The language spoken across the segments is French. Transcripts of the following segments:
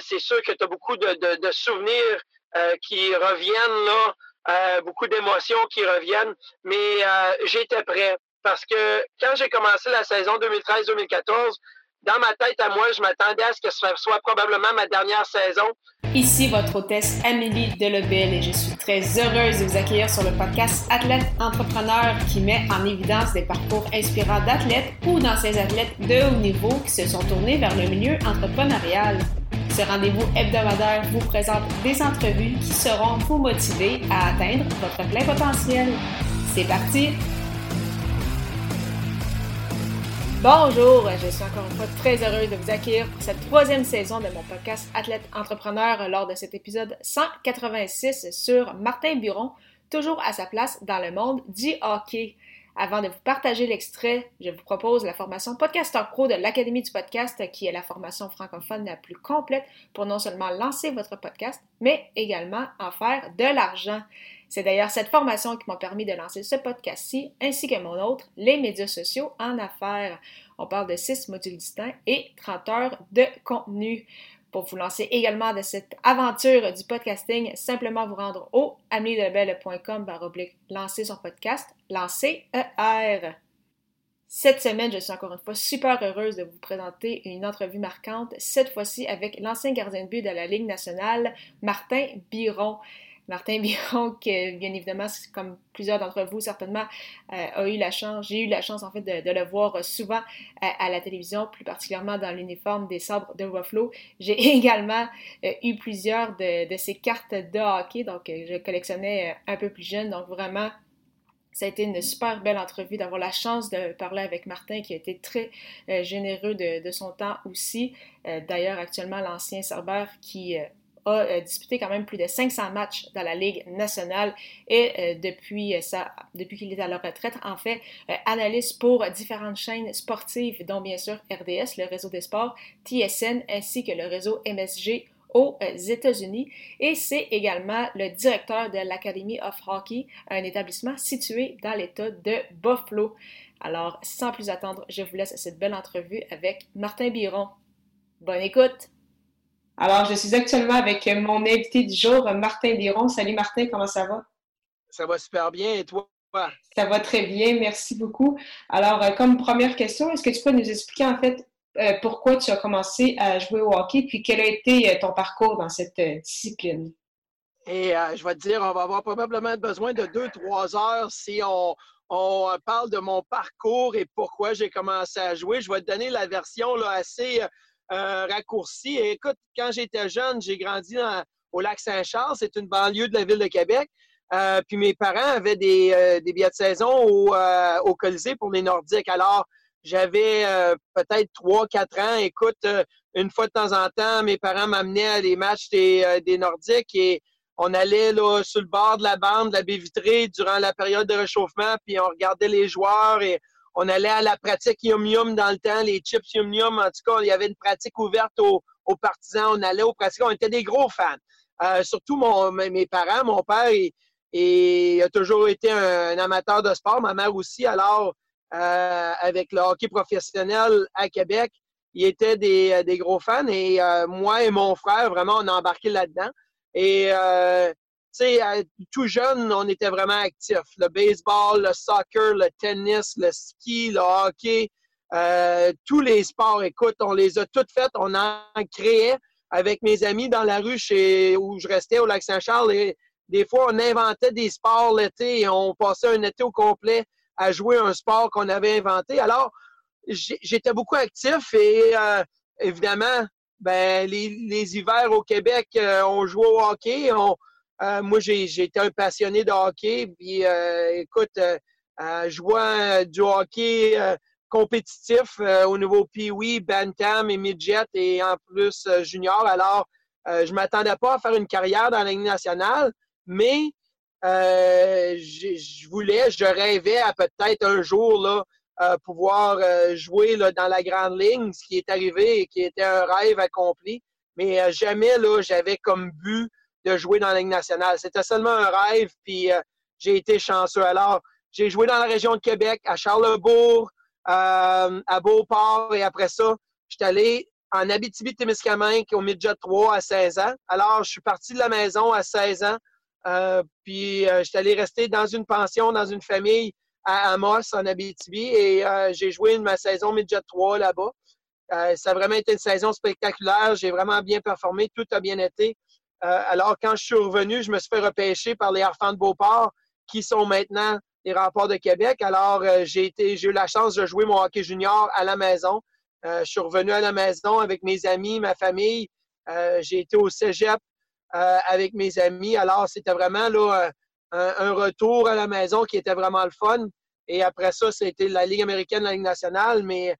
c'est sûr que tu as beaucoup de, souvenirs qui reviennent là, beaucoup d'émotions qui reviennent, mais j'étais prêt parce que quand j'ai commencé la saison 2013-2014, dans ma tête à moi, je m'attendais à ce que ce soit probablement ma dernière saison. Ici votre hôtesse Amélie Delebel et je suis très heureuse de vous accueillir sur le podcast Athlète Entrepreneur qui met en évidence des parcours inspirants d'athlètes ou d'anciens athlètes de haut niveau qui se sont tournés vers le milieu entrepreneurial. Ce rendez-vous hebdomadaire vous présente des entrevues qui seront vous motiver à atteindre votre plein potentiel. C'est parti! Bonjour, je suis encore une fois très heureuse de vous accueillir pour cette troisième saison de mon podcast Athlète Entrepreneur lors de cet épisode 186 sur Martin Buron, toujours à sa place dans le monde du hockey. Avant de vous partager l'extrait, je vous propose la formation Podcaster Pro de l'Académie du podcast, qui est la formation francophone la plus complète pour non seulement lancer votre podcast, mais également en faire de l'argent. C'est d'ailleurs cette formation qui m'a permis de lancer ce podcast-ci, ainsi que mon autre, les médias sociaux en affaires. On parle de 6 modules distincts et 30 heures de contenu. Pour vous lancer également de cette aventure du podcasting, simplement vous rendre au ameliedebelle.com lancer son podcast, lancer ER. Cette semaine, je suis encore une fois super heureuse de vous présenter une entrevue marquante, cette fois-ci avec l'ancien gardien de but de la Ligue nationale, Martin Biron. Martin Biron, que bien évidemment, comme plusieurs d'entre vous certainement, euh, a eu la chance, j'ai eu la chance en fait de, le voir souvent à, la télévision, plus particulièrement dans l'uniforme des sabres de Buffalo. J'ai également euh, eu plusieurs de, de, ces cartes de hockey, donc euh, je collectionnais un peu plus jeune, donc vraiment ça a été une super belle entrevue d'avoir la chance de parler avec Martin qui a été très généreux de, son temps aussi. D'ailleurs, actuellement, l'ancien Cerbère qui a euh, disputé quand même plus de 500 matchs dans la Ligue nationale et euh, depuis, euh, depuis qu'il est à la retraite, en fait, analyste pour différentes chaînes sportives, dont bien sûr RDS, le réseau des sports, TSN, ainsi que le réseau MSG aux États-Unis et c'est également le directeur de l'Academy of Hockey, un établissement situé dans l'État de Buffalo. Alors, sans plus attendre, je vous laisse cette belle entrevue avec Martin Biron. Bonne écoute! Alors, je suis actuellement avec mon invité du jour, Martin Biron. Salut Martin, comment ça va? Ça va super bien et toi? Ça va très bien, merci beaucoup. Alors, euh, comme première question, est-ce que tu peux nous expliquer en fait euh, pourquoi tu as commencé à jouer au hockey, puis quel a été euh, ton parcours dans cette discipline? Et je vais te dire, on va avoir probablement besoin de deux, trois heures si on, on parle de mon parcours et pourquoi j'ai commencé à jouer. Je vais te donner la version là, assez euh, raccourci. écoute, quand j'étais jeune, j'ai grandi au lac Saint-Charles. C'est une banlieue de la ville de Québec. Euh, puis mes parents avaient des, euh, billets de saison au, au, Colisée pour les Nordiques. Alors, j'avais peut-être 3-4 ans. Écoute, une fois de temps en temps, mes parents m'amenaient à des matchs des, des Nordiques et on allait là, sur le bord de la bande, de la baie vitrée, durant la période de réchauffement, puis on regardait les joueurs et on allait à la pratique Yum Yum dans le temps, les chips Yum Yum. En tout cas, il y avait une pratique ouverte aux, partisans. On allait aux pratiques. On était des gros fans. Euh, surtout mes parents. Mon père, il, a toujours été un, amateur de sport. Ma mère aussi. Alors, euh, avec le hockey professionnel à Québec, il était des, des gros fans. Et euh, moi et mon frère, vraiment, on a embarqué là-dedans. Tout jeune, on était vraiment actifs. Le baseball, le soccer, le tennis, le ski, le hockey, euh, tous les sports, écoute, on les a toutes faites. On en créait avec mes amis dans la rue où je restais au Lac-Saint-Charles. Des fois, on inventait des sports l'été et on passait un été au complet à jouer un sport qu'on avait inventé. Alors, j'étais beaucoup actif et euh, évidemment, ben, les, les, hivers au Québec, euh, on jouait au hockey. On, euh, moi, j'ai été un passionné de hockey. Puis, euh, écoute, euh, je vois du hockey compétitif au niveau Pee-Wee, Bantam et Midget et en plus junior. Alors, je m'attendais pas à faire une carrière dans la Ligue nationale, mais je voulais, je rêvais à peut-être un jour là, pouvoir jouer là, dans la grande ligne, ce qui est arrivé et qui était un rêve accompli. Mais jamais là, j'avais comme but de jouer dans la nationale. C'était seulement un rêve, puis euh, j'ai été chanceux. Alors, j'ai joué dans la région de Québec, à Charlebourg, euh, à Beauport, et après ça, je suis allé en Abitibi-Témiscamingue au midget 3 à 16 ans. Alors, je suis parti de la maison à 16 ans. Euh, puis, suis allé rester dans une pension, dans une famille à Amos, en Abitibi, et j'ai joué ma saison midget 3 là-bas. ça a vraiment été une saison spectaculaire. J'ai vraiment bien performé. Tout a bien été. Alors, quand je suis revenu, je me suis fait repêcher par les Harfans de Beauport, qui sont maintenant les remparts de Québec. Alors, j'ai eu la chance de jouer mon hockey junior à la maison. Euh, je suis revenu à la maison avec mes amis, ma famille. Euh, j'ai été au cégep euh, avec mes amis. Alors, c'était vraiment là, un, retour à la maison qui était vraiment le fun. Et après ça, c'était la Ligue américaine, la Ligue nationale. Mais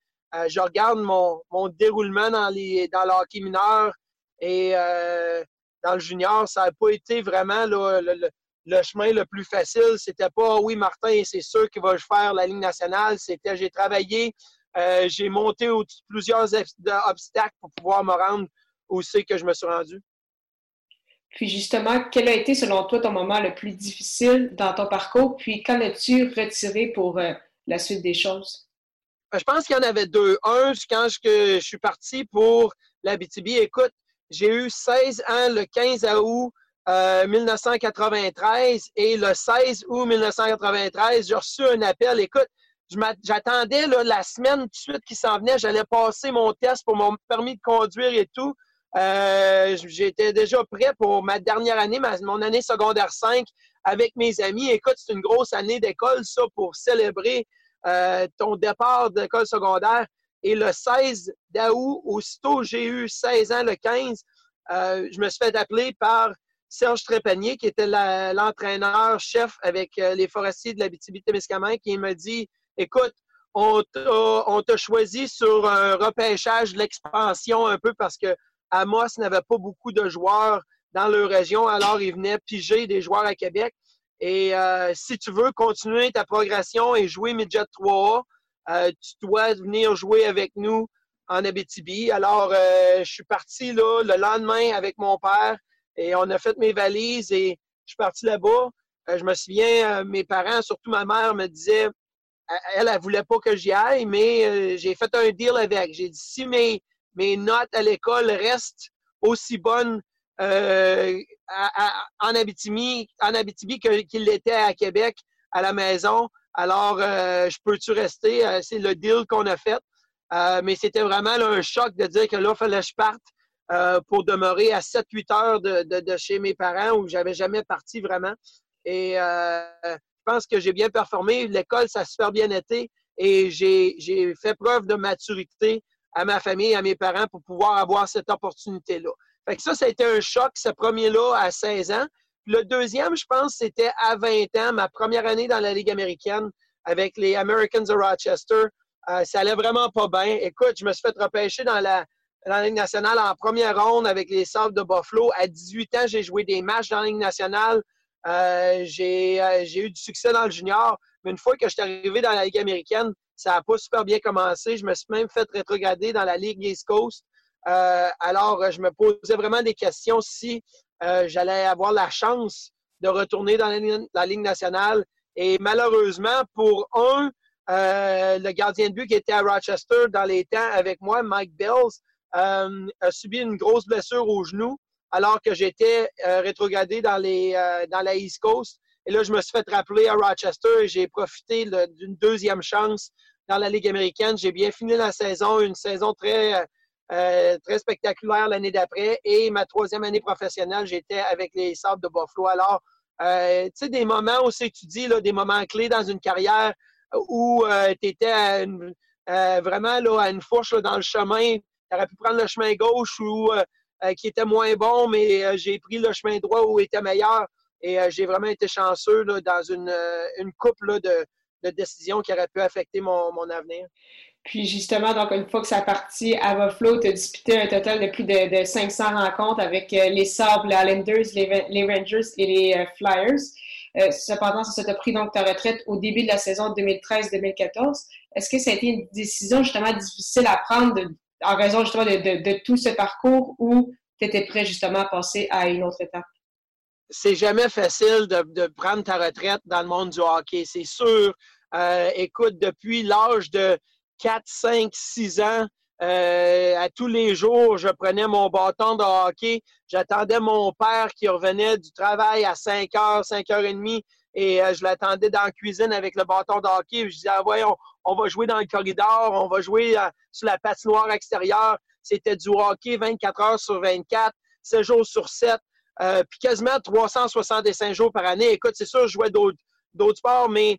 je regarde mon, déroulement dans, les, dans le hockey mineur et dans le junior. Ça n'a pas été vraiment le, chemin le plus facile. C'était pas, oui, Martin, c'est sûr qu'il va faire la Ligue nationale. C'était, j'ai travaillé euh, j'ai monté plusieurs obstacles pour pouvoir me rendre où c'est que je me suis rendu. Puis justement, quel a été selon toi ton moment le plus difficile dans ton parcours? Puis qu'en as-tu retiré pour euh, la suite des choses? Euh, je pense qu'il y en avait deux. Un, quand je, suis parti pour la BTB, écoute, j'ai eu 16 ans le 15 août 1993 et le 16 août 1993, j'ai reçu un appel. Écoute, J'attendais la semaine tout de suite qui s'en venait. J'allais passer mon test pour mon permis de conduire et tout. Euh, j'étais déjà prêt pour ma dernière année, mon année secondaire 5 avec mes amis. Écoute, c'est une grosse année d'école, ça, pour célébrer euh, ton départ d'école secondaire. Et le 16 d'août, aussitôt j'ai eu 16 ans, le 15, euh, je me suis fait appeler par Serge Trépanier, qui était l'entraîneur-chef avec les forestiers de la BTB-Témiscamingue, qui me dit écoute, on t'a choisi sur un repêchage de l'expansion un peu parce que Amos n'avait pas beaucoup de joueurs dans leur région, alors il venait piger des joueurs à Québec. Et euh, si tu veux continuer ta progression et jouer Midget 3A, euh, tu dois venir jouer avec nous en Abitibi. Alors, euh, je suis parti là, le lendemain avec mon père et on a fait mes valises et je suis parti là-bas. je me souviens, mes parents, surtout ma mère, me disaient elle, elle voulait pas que j'y aille, mais euh, j'ai fait un deal avec. J'ai dit si mes, mes notes à l'école restent aussi bonnes euh, en Abitibi, en Abitibi qu'il l'était à Québec, à la maison, alors euh, je peux-tu rester? C'est le deal qu'on a fait. mais c'était vraiment un choc de dire que là, il fallait que je parte pour demeurer à 7-8 heures de, chez mes parents où j'avais jamais parti vraiment. Et je pense que j'ai bien performé. L'école, ça a super bien été et j'ai fait preuve de maturité à ma famille, à mes parents pour pouvoir avoir cette opportunité-là. Fait que ça, ça a été un choc, ce premier-là, à 16 ans. Le deuxième, je pense, c'était à 20 ans, ma première année dans la Ligue américaine avec les Americans de Rochester. Euh, ça allait vraiment pas bien. Écoute, je me suis fait repêcher dans la, dans la Ligue nationale en première ronde avec les Sabres de Buffalo. À 18 ans, j'ai joué des matchs dans la Ligue nationale. Euh, euh, j'ai eu du succès dans le junior, mais une fois que je suis arrivé dans la Ligue américaine, ça n'a pas super bien commencé. Je me suis même fait rétrograder dans la Ligue East Coast. Euh, alors, je me posais vraiment des questions si j'allais avoir la chance de retourner dans la, Ligue nationale. Et malheureusement, pour un, le gardien de but qui était à Rochester dans les temps avec moi, Mike Bells, a subi une grosse blessure au genou alors que j'étais euh, rétrogradé dans, les, euh, dans la East Coast. Et là, je me suis fait rappeler à Rochester et j'ai profité d'une deuxième chance dans la Ligue américaine. J'ai bien fini la saison, une saison très, euh, très spectaculaire l'année d'après. Et ma troisième année professionnelle, j'étais avec les Sables de Buffalo. Alors, tu sais, des moments où c'est tu dis, là, des moments clés dans une carrière où tu étais vraiment là, à une fourche dans le chemin. Tu aurais pu prendre le chemin gauche ou euh, qui était moins bon, mais euh, j'ai pris le chemin droit où était meilleur. Et euh, j'ai vraiment été chanceux dans une, une coupe de, de, décisions qui auraient pu affecter mon, mon, avenir. Puis justement, donc une fois que ça a parti Buffalo, tu as disputé un total de plus de, de 500 rencontres avec les Sabres, les Islanders, les, Rangers et les Flyers. cependant, ça t'a pris donc ta retraite au début de la saison 2013-2014. Est-ce que ça a été une décision justement difficile à prendre de, en raison justement de, tout ce parcours où tu étais prêt justement à passer à une autre étape? C'est jamais facile de, prendre ta retraite dans le monde du hockey, c'est sûr. Euh, écoute, depuis l'âge de 4, 5, 6 ans, à tous les jours, je prenais mon bâton de hockey. J'attendais mon père qui revenait du travail à 5 h, 5 h 30 et je l'attendais dans la cuisine avec le bâton de hockey. Je disais, ah, on va jouer dans le corridor, on va jouer sur la patinoire extérieure. C'était du hockey 24 heures sur 24, 7 jours sur 7, euh, puis quasiment 365 jours par année. Écoute, c'est sûr, je jouais d'autres sports, mais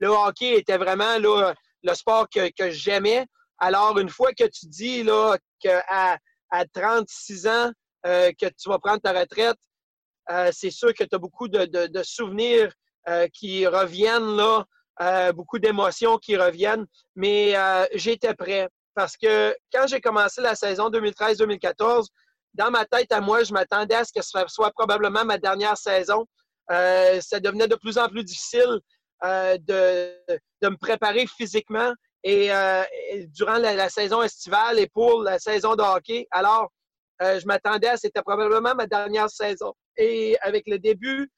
le hockey était vraiment le sport que, j'aimais. Alors, une fois que tu dis là, qu'à à 36 ans, euh, que tu vas prendre ta retraite, euh, c'est sûr que tu as beaucoup de, de souvenirs qui reviennent, là, beaucoup d'émotions qui reviennent, mais j'étais prêt parce que quand j'ai commencé la saison 2013-2014, dans ma tête à moi, je m'attendais à ce que ce soit probablement ma dernière saison. Euh, ça devenait de plus en plus difficile euh, de, me préparer physiquement et, euh, durant la, saison estivale et pour la saison de hockey. Alors, je m'attendais à c'était probablement ma dernière saison. Et avec le début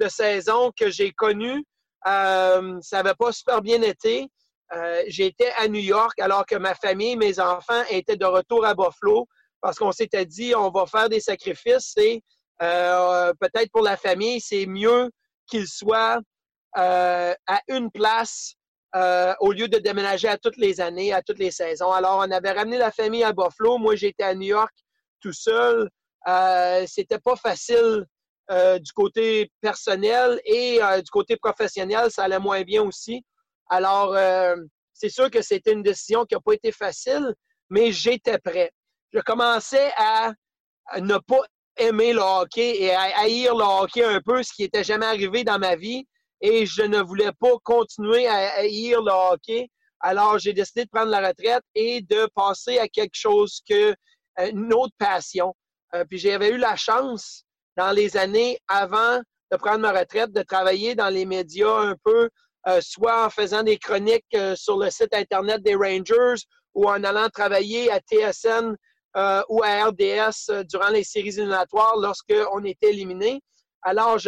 de saison que j'ai connu, ça n'avait pas super bien été. Euh, j'étais à New York alors que ma famille, mes enfants étaient de retour à Buffalo parce qu'on s'était dit on va faire des sacrifices et euh, peut-être pour la famille, c'est mieux qu'ils soient euh, à une place au lieu de déménager à toutes les années, à toutes les saisons. Alors, on avait ramené la famille à Buffalo. Moi, j'étais à New York tout seul. C'était pas facile du côté personnel et du côté professionnel, ça allait moins bien aussi. Alors, euh, c'est sûr que c'était une décision qui n'a pas été facile, mais j'étais prêt. Je commençais à, ne pas aimer le hockey et à haïr le hockey un peu, ce qui n'était jamais arrivé dans ma vie. Et je ne voulais pas continuer à haïr le hockey. Alors, j'ai décidé de prendre la retraite et de passer à quelque chose que euh, une autre passion. Euh, puis j'avais eu la chance dans les années avant de prendre ma retraite de travailler dans les médias un peu euh, soit en faisant des chroniques euh, sur le site Internet des Rangers ou en allant travailler à TSN euh, ou à RDS durant les séries éliminatoires lorsqu'on était éliminé. Alors,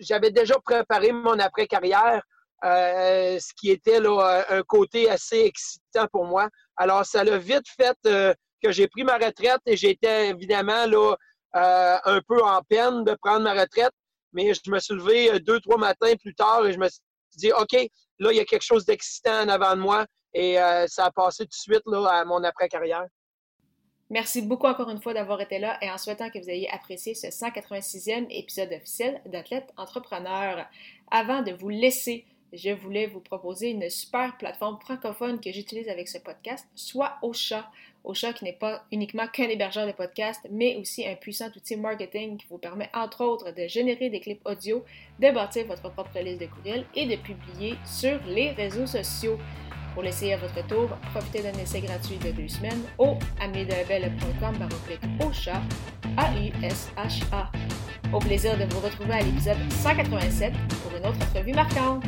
j'avais déjà préparé mon après-carrière, ce qui était là, un côté assez excitant pour moi. Alors, ça l'a vite fait que j'ai pris ma retraite et j'étais évidemment là, un peu en peine de prendre ma retraite, mais je me suis levé deux, trois matins plus tard et je me suis dis, OK, là, il y a quelque chose d'excitant en avant de moi et euh, ça a passé tout de suite là, à mon après-carrière. Merci beaucoup encore une fois d'avoir été là et en souhaitant que vous ayez apprécié ce 186e épisode officiel d'Athlète Entrepreneur. Avant de vous laisser, je voulais vous proposer une super plateforme francophone que j'utilise avec ce podcast, soit Ocha. Ocha qui n'est pas uniquement qu'un hébergeur de podcasts, mais aussi un puissant outil marketing qui vous permet entre autres de générer des clips audio, de bâtir votre propre liste de courriels et de publier sur les réseaux sociaux. Pour l'essayer à votre tour, profitez d'un essai gratuit de deux semaines au amiedelabel.com Ocha, A-U-S-H-A. Au plaisir de vous retrouver à l'épisode 187 pour une autre entrevue marquante.